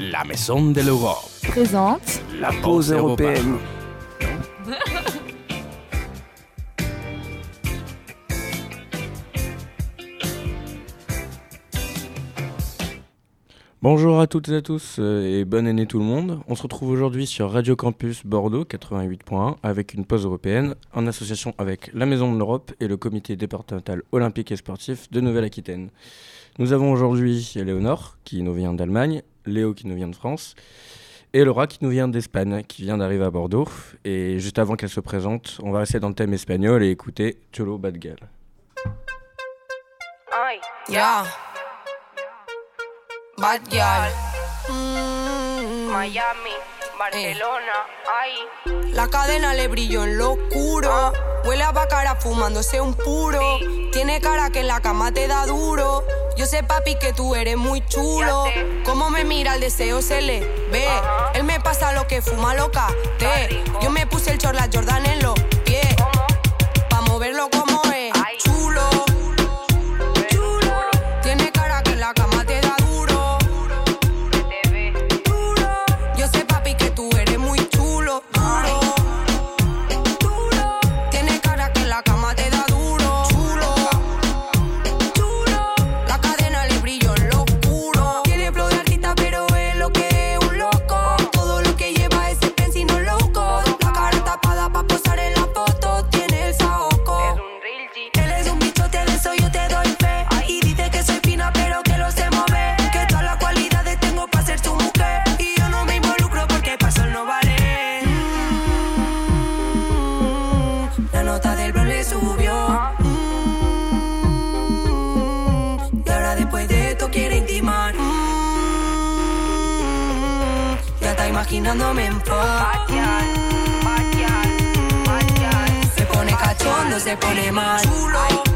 La Maison de l'Europe présente la pause européenne. Bonjour à toutes et à tous euh, et bonne année tout le monde. On se retrouve aujourd'hui sur Radio Campus Bordeaux 88.1 avec une pause européenne en association avec la Maison de l'Europe et le comité départemental olympique et sportif de Nouvelle-Aquitaine. Nous avons aujourd'hui Léonore qui nous vient d'Allemagne, Léo qui nous vient de France et Laura qui nous vient d'Espagne, qui vient d'arriver à Bordeaux. Et juste avant qu'elle se présente, on va rester dans le thème espagnol et écouter Cholo Bad Girl. Bad girl. Mm. Miami, Barcelona, ay. La cadena le brilló en lo oscuro. Huele a bacara fumándose un puro. Tiene cara que en la cama te da duro. Yo sé, papi, que tú eres muy chulo. Cómo me mira el deseo se le ve. Él me pasa lo que fuma loca. Rico. Yo me puse el chorla Jordan en los se pone mal. Chulo, chulo.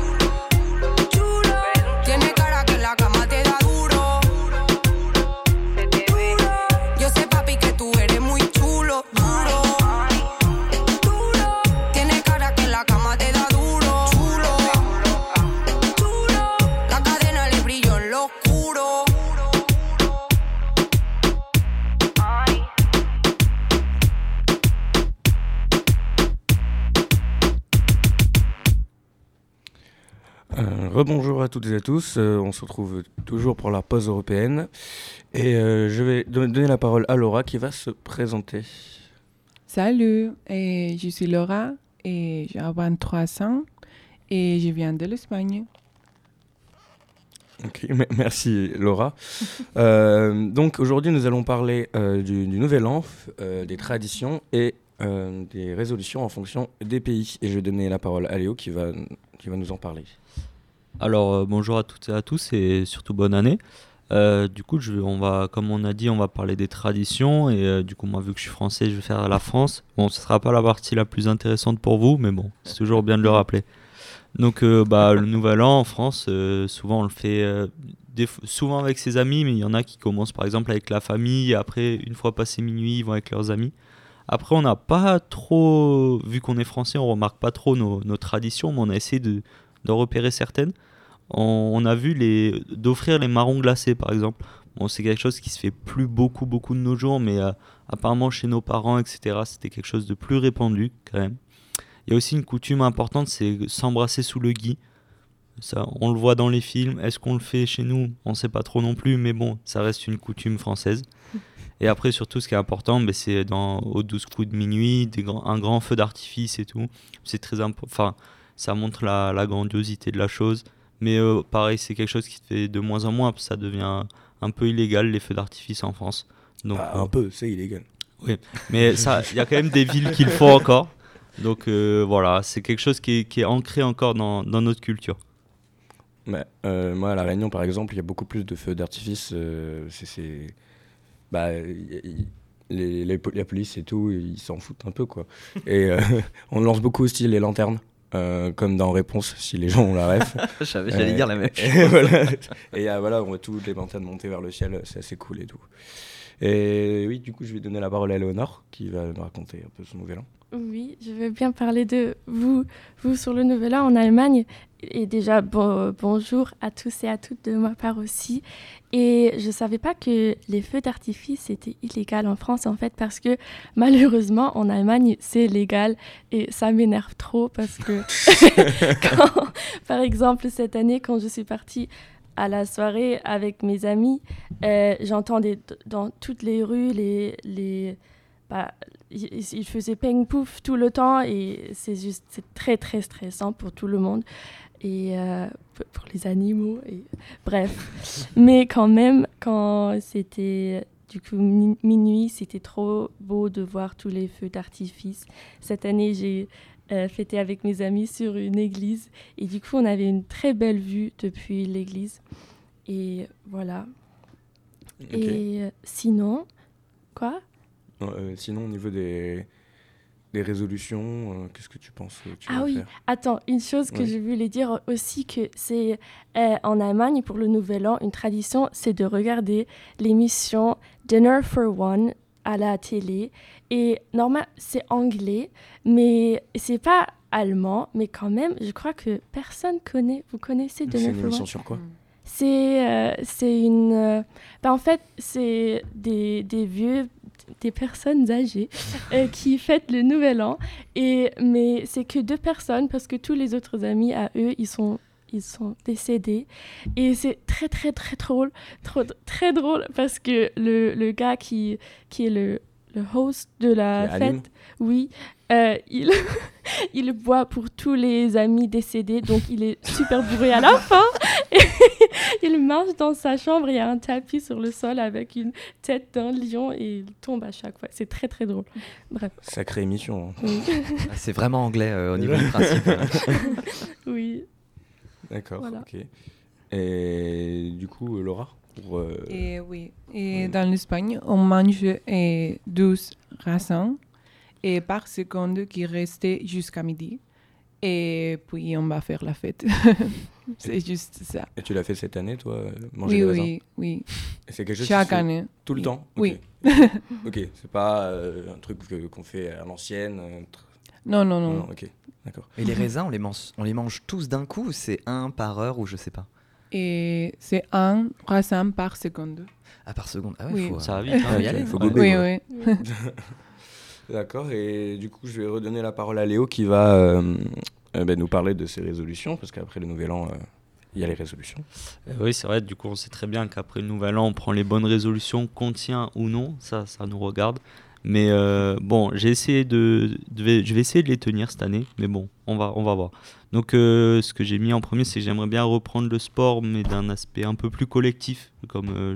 Euh, Rebonjour à toutes et à tous, Euh, on se retrouve toujours pour la pause européenne et euh, je vais don- donner la parole à Laura qui va se présenter. Salut, et je suis Laura et j'ai 23 ans et je viens de l'Espagne. Ok, me- merci Laura. Donc aujourd'hui nous allons parler du, du nouvel an, des traditions et euh, des résolutions en fonction des pays. Et je vais donner la parole à Léo qui va, qui va nous en parler. Alors euh, bonjour à toutes et à tous et surtout bonne année. Euh, du coup, on va, comme on a dit, on va parler des traditions et du coup, moi, vu que je suis français, je vais faire la France. Bon, ce sera pas la partie la plus intéressante pour vous, mais bon, c'est toujours bien de le rappeler. Donc, bah, le Nouvel An en France, souvent on le fait, souvent avec ses amis, mais il y en a qui commencent par exemple avec la famille. Et après, une fois passé minuit, ils vont avec leurs amis. Après, on n'a pas trop, vu qu'on est français, on remarque pas trop nos, traditions, mais on a essayé de, d'en repérer certaines on, a vu les d'offrir les marrons glacés par exemple. C'est quelque chose qui se fait plus beaucoup beaucoup de nos jours, mais euh, apparemment chez nos parents, etc., c'était quelque chose de plus répandu quand même. Il y a aussi une coutume importante, c'est s'embrasser sous le gui. Ça, on le voit dans les films. Est-ce qu'on le fait chez nous? On ne sait pas trop non plus, mais bon, ça reste une coutume française. Et après, surtout, ce qui est important, ben, c'est dans aux 12 coups de minuit, des grands- un grand feu d'artifice et tout. C'est très important. Enfin, ça montre la, la grandiosité de la chose. Mais euh, pareil, c'est quelque chose qui se fait de moins en moins, ça devient un peu illégal les feux d'artifice en France. Donc, Ah, euh, un peu, c'est illégal. mais ça, il y a quand même des villes qui le font encore. Donc euh, voilà, c'est quelque chose qui est, qui est ancré encore dans, dans notre culture. Mais, moi, à La Réunion, par exemple, il y a beaucoup plus de feux d'artifice. c'est. Bah, y- les, la police et tout, ils s'en foutent un peu, quoi. Et euh, on lance beaucoup aussi les lanternes, euh, comme dans Réponse, si les gens ont la ref. J'allais Euh, dire la même chose. Et voilà, et euh, voilà, on voit toutes les lanternes monter vers le ciel, c'est assez cool et tout. Et oui, du coup, je vais donner la parole à Léonore, qui va nous raconter un peu son nouvel an. Oui, je veux bien parler de vous, vous sur le Nouvel An en Allemagne. Et déjà, bon- bonjour à tous et à toutes de ma part aussi. Et je ne savais pas que les feux d'artifice étaient illégaux en France, en fait, parce que malheureusement, en Allemagne, c'est légal. Et ça m'énerve trop parce que, quand- par exemple, cette année, quand je suis partie à la soirée avec mes amis, euh, j'entendais dans toutes les rues les... les bah, il, il faisait ping pouf tout le temps et c'est juste c'est très très stressant pour tout le monde et euh, pour les animaux et bref. Mais quand même quand c'était du coup mi- minuit c'était trop beau de voir tous les feux d'artifice. Cette année j'ai euh, fêté avec mes amis sur une église et du coup on avait une très belle vue depuis l'église et voilà. Et euh, sinon quoi? Euh, sinon, au niveau des, des résolutions, euh, qu'est-ce que tu penses que tu Ah oui. faire Attends, une chose que Oui. je voulais dire aussi, que c'est euh, en Allemagne, pour le Nouvel An, une tradition, c'est de regarder l'émission Dinner for One à la télé. Et normalement, c'est anglais, mais c'est pas allemand, mais quand même, je crois que personne connaît. Vous connaissez C'est Dinner une for émission One sur quoi c'est euh, c'est une. euh, bah, en fait, c'est des, des vieux, des personnes âgées euh, qui fêtent le nouvel an. Et, mais c'est que deux personnes parce que tous les autres amis à eux, ils sont, ils sont décédés. Et c'est très, très, très drôle. Trop, très drôle parce que le, le gars qui, qui est le, le host de la fête, oui, euh, il, il boit pour tous les amis décédés, donc il est super bourré à la fin. Et il marche dans sa chambre, il y a un tapis sur le sol avec une tête d'un lion et il tombe à chaque fois. C'est très très drôle. Bref, Sacrée émission. hein. Ah, C'est vraiment anglais euh, au niveau du principe. oui. D'accord, Voilà. ok. Et du coup, Laura pour, euh, Et oui, et dans l'Espagne, on mange eh, 12 raisins et par seconde qui restent jusqu'à midi. Et puis on va faire la fête. c'est juste ça. Et tu l'as fait cette année, toi, euh, manger Oui, des raisins oui, oui. C'est quelque chose Chaque année. tout le oui. temps Oui. Ok, c'est pas euh, un truc qu'on fait à l'ancienne. euh, tr- Non, non, non. non, ok, d'accord. Et les raisins, on les mange, on les mange tous d'un coup ou c'est un par heure ou je sais pas? Et c'est un raisin par seconde. Ah, par seconde. Ah ouais, Oui. faut, Ça va euh, vite, hein. faut y Ok, aller. faut gober. Oui, oui. D'accord, et du coup, je vais redonner la parole à Léo qui va euh, euh, ben, nous parler de ses résolutions, parce qu'après le nouvel an, euh, il y a les résolutions. Euh, oui, c'est vrai, du coup, on sait très bien qu'après le nouvel an, on prend les bonnes résolutions, qu'on tient ou non, ça, ça nous regarde. Mais bon, j'ai essayé de, je vais essayer de les tenir cette année, mais bon, on va, on va voir. Donc, ce que j'ai mis en premier, c'est que j'aimerais bien reprendre le sport, mais d'un aspect un peu plus collectif, comme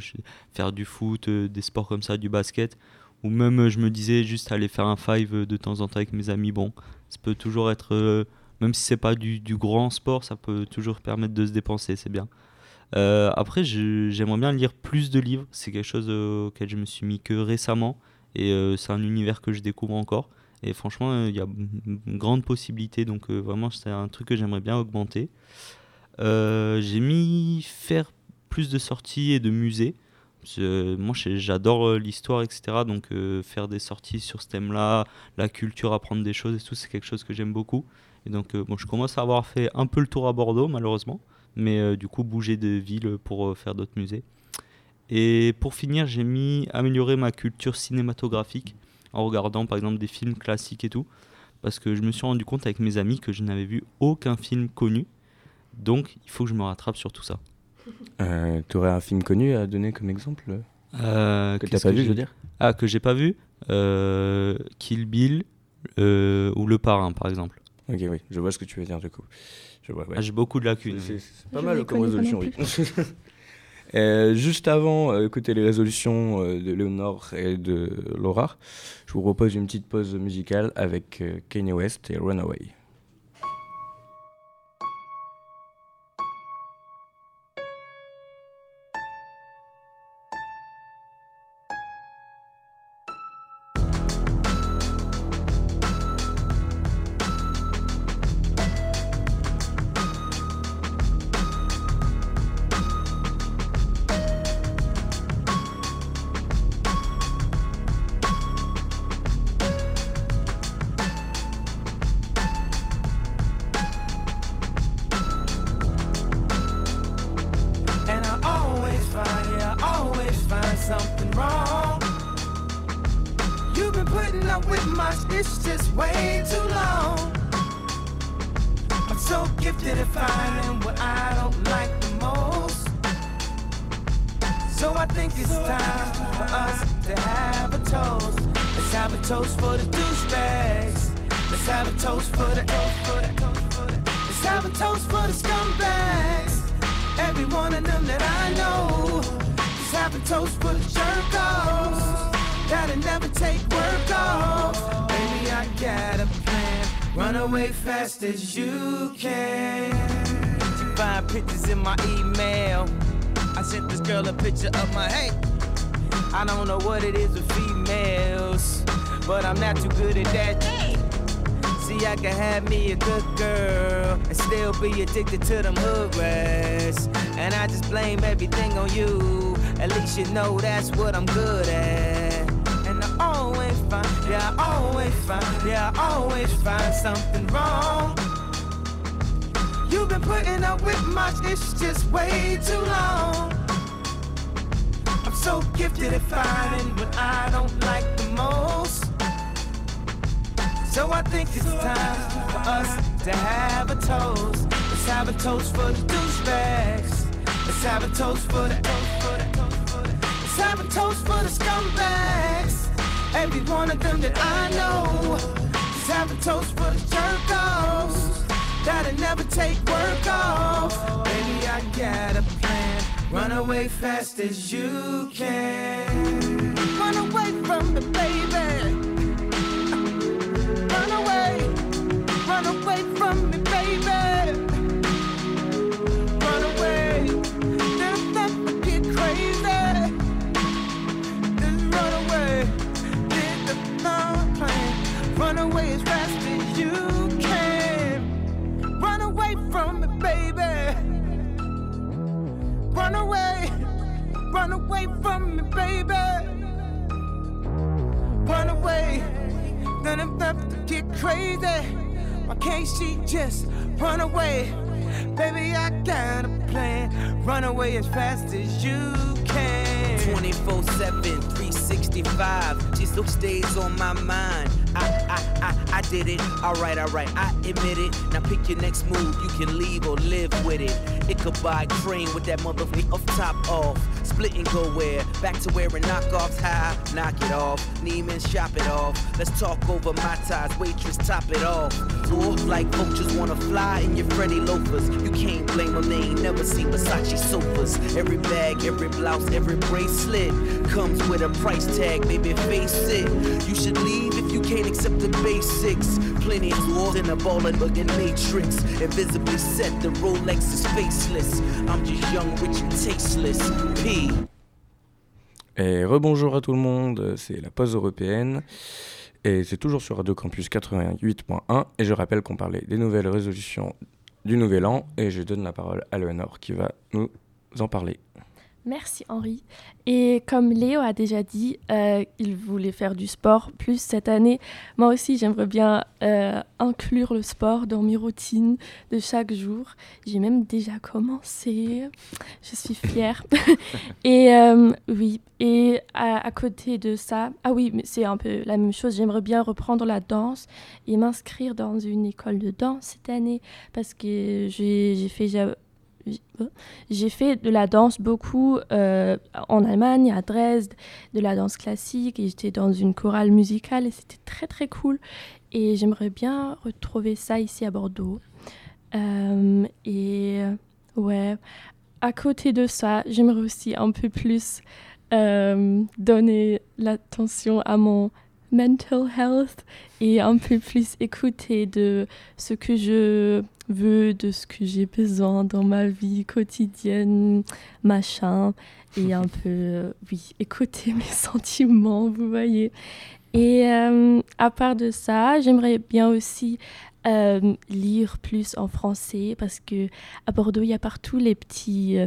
faire du foot, des sports comme ça, du basket, ou même, euh, je me disais, juste aller faire un five euh, de temps en temps avec mes amis. Bon, ça peut toujours être, euh, même si c'est pas du, grand sport, ça peut toujours permettre de se dépenser, c'est bien. Après, j'aimerais bien lire plus de livres. C'est quelque chose auquel je me suis mis que récemment. Et c'est un univers que je découvre encore. Et franchement, il y a une grande possibilité. Donc vraiment, c'est un truc que j'aimerais bien augmenter. J'ai mis faire plus de sorties et de musées. Euh, moi, j'adore euh, l'histoire, etc. Donc euh, faire des sorties sur ce thème-là, la culture, apprendre des choses et tout, c'est quelque chose que j'aime beaucoup. Et donc, bon, je commence à avoir fait un peu le tour à Bordeaux, malheureusement mais du coup bouger de ville pour faire d'autres musées. Et pour finir, j'ai mis améliorer ma culture cinématographique en regardant par exemple des films classiques et tout, parce que je me suis rendu compte avec mes amis que je n'avais vu aucun film connu, donc il faut que je me rattrape sur tout ça. Euh, tu aurais un film connu à donner comme exemple euh, Euh, que tu qu'est-ce pas vu, je veux dire? Ah, que j'ai pas vu? Euh, Kill Bill euh, ou Le Parrain par exemple. Ok, oui, je vois ce que tu veux dire du coup. Je vois, ouais. Ah, j'ai beaucoup de lacunes. C'est- pas Je mal comme résolution, oui. Euh, juste avant, euh, écouter les résolutions euh, de Léonore et de Laura, je vous propose une petite pause musicale avec euh, Kanye West et Runaway. Up with much, it's just way too long. I'm so gifted at finding what I don't like the most. So I think it's time for us to have a toast. Let's have a toast for the douchebags. Let's have a toast for the Let's have a toast for the scumbags. Every one of them that I know. Let's have a toast for the jerk offs. That'll never take work Run away fast as you can. You find pictures in my email. I sent this girl a picture of my hey. I don't know what it is with females, but I'm not too good at that. See, I can have me a good girl and still be addicted to them hood rats. And I just blame everything on you. At least you know that's what I'm good at. Find, yeah, I always find, yeah, I always find something wrong. You've been putting up with much, it's just way too long. I'm so gifted at finding what I don't like the most. So I think it's time for us to have a toast. Let's have a toast for the douchebags. Let's have a toast for the. Let's have a toast for the scumbags. Every one of them that I know. Let's have a toast for the jerk offs. That'll never take work off. Baby, I got a plan. Run away fast as you can. Run away from me, baby. Run away, run away from me, baby. Crazy. Why can't she just run away? Baby, I got a plan. Run away as fast as you can. 24 7, 365. Just those days on my mind. I, I, I, did it. Alright, alright, I admit it. Now pick your next move. You can leave or live with it. It could buy cream with that motherfucker off top off. Split and go where? Back to wearing knockoffs high. Knock it off. Neiman shop it off. Let's talk over my ties. Waitress top it off. Or like vultures wanna fly in your Freddy loafers. You can't blame them. They ain't never seen Versace sofas. Every bag, every blouse, every bracelet comes with a price tag. Baby, face it. You should leave if you can't accept the Et rebonjour à tout le monde, c'est la pause européenne. Et c'est toujours sur Radio Campus 88.1. Et je rappelle qu'on parlait des nouvelles résolutions du Nouvel An. Et je donne la parole à Léonore qui va nous en parler. Merci Henri. Et comme Léo a déjà dit, euh, il voulait faire du sport plus cette année. Moi aussi, j'aimerais bien euh, inclure le sport dans mes routines de chaque jour. J'ai même déjà commencé. Je suis fière. et euh, oui, et à, à côté de ça, ah oui, mais c'est un peu la même chose. J'aimerais bien reprendre la danse et m'inscrire dans une école de danse cette année parce que j'ai fait j'ai fait de la danse beaucoup euh, en Allemagne, à Dresde, de la danse classique, et j'étais dans une chorale musicale, et c'était très très cool. Et j'aimerais bien retrouver ça ici à Bordeaux. Euh, et ouais, à côté de ça, j'aimerais aussi un peu plus euh, donner l'attention à mon mental health et un peu plus écouter de ce que je veux, de ce que j'ai besoin dans ma vie quotidienne, machin, et un peu, euh, oui, écouter mes sentiments, vous voyez. Et euh, à part de ça, j'aimerais bien aussi euh, lire plus en français parce que à Bordeaux, il y a partout les petits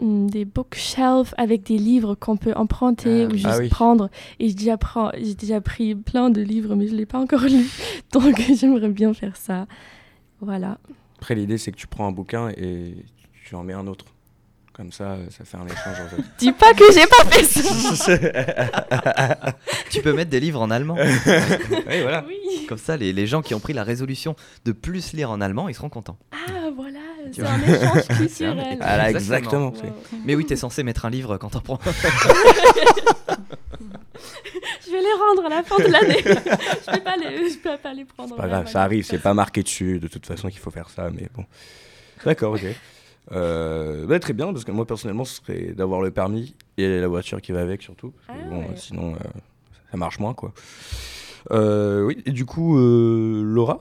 des bookshelves avec des livres qu'on peut emprunter Ah, ou juste ah oui. prendre. Et j'ai déjà, prends- j'ai déjà pris plein de livres, mais je ne l'ai pas encore lu. Donc j'aimerais bien faire ça. Voilà. Après, l'idée, c'est que tu prends un bouquin et tu en mets un autre. Comme ça, ça fait un échange en fait. Dis pas que j'ai pas fait ça. Tu peux mettre des livres en allemand. oui, voilà. Oui. Comme ça, les, les gens qui ont pris la résolution de plus lire en allemand, ils seront contents. Ah voilà, c'est un échange culturel. Voilà, Exactement. exactement. Wow. Mais oui, t'es censé mettre un livre quand t'en prends. Je vais les rendre à la fin de l'année. je peux pas les, je peux pas les prendre. C'est pas grave, ça arrive, c'est pas marqué dessus de toute façon qu'il faut faire ça, mais bon. D'accord, ok. Euh, bah, très bien, parce que moi personnellement, ce serait d'avoir le permis et la voiture qui va avec surtout. parce que Ah bon, ouais. Sinon, euh, ça marche moins, quoi. Euh, oui, et du coup, euh, Laura,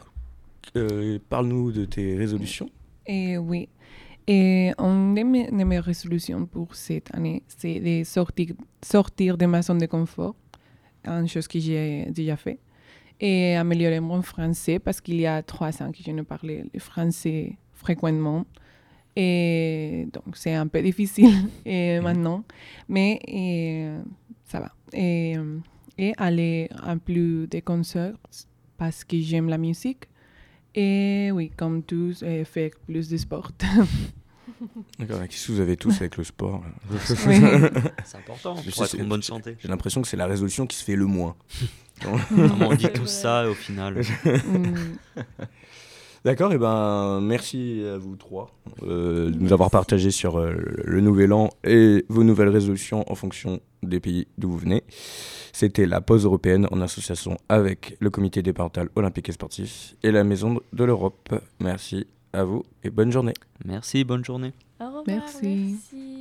euh, parle-nous de tes résolutions. Et oui. Et une de mes, de mes résolutions pour cette année, c'est de sortir, sortir de ma zone de confort, une chose que j'ai déjà fait, et améliorer mon français parce qu'il y a trois ans que je ne parlais le français fréquemment. Et donc, c'est un peu difficile et maintenant, mais euh, ça va. Et, et aller à plus de concerts parce que j'aime la musique. Et oui, comme tous, euh, faire plus de sport. D'accord, qu'est-ce que vous avez tous avec le sport Oui. C'est important Je pour être en bonne santé. J'ai l'impression que c'est la résolution qui se fait le moins. on dit tout ça au final. Mm. D'accord, et ben merci à vous trois euh, de nous avoir partagé sur euh, le nouvel an et vos nouvelles résolutions en fonction des pays d'où vous venez. C'était la pause européenne en association avec le comité départemental olympique et sportif et la maison de l'Europe. Merci à vous et bonne journée. Merci, bonne journée. Au revoir, Merci. merci.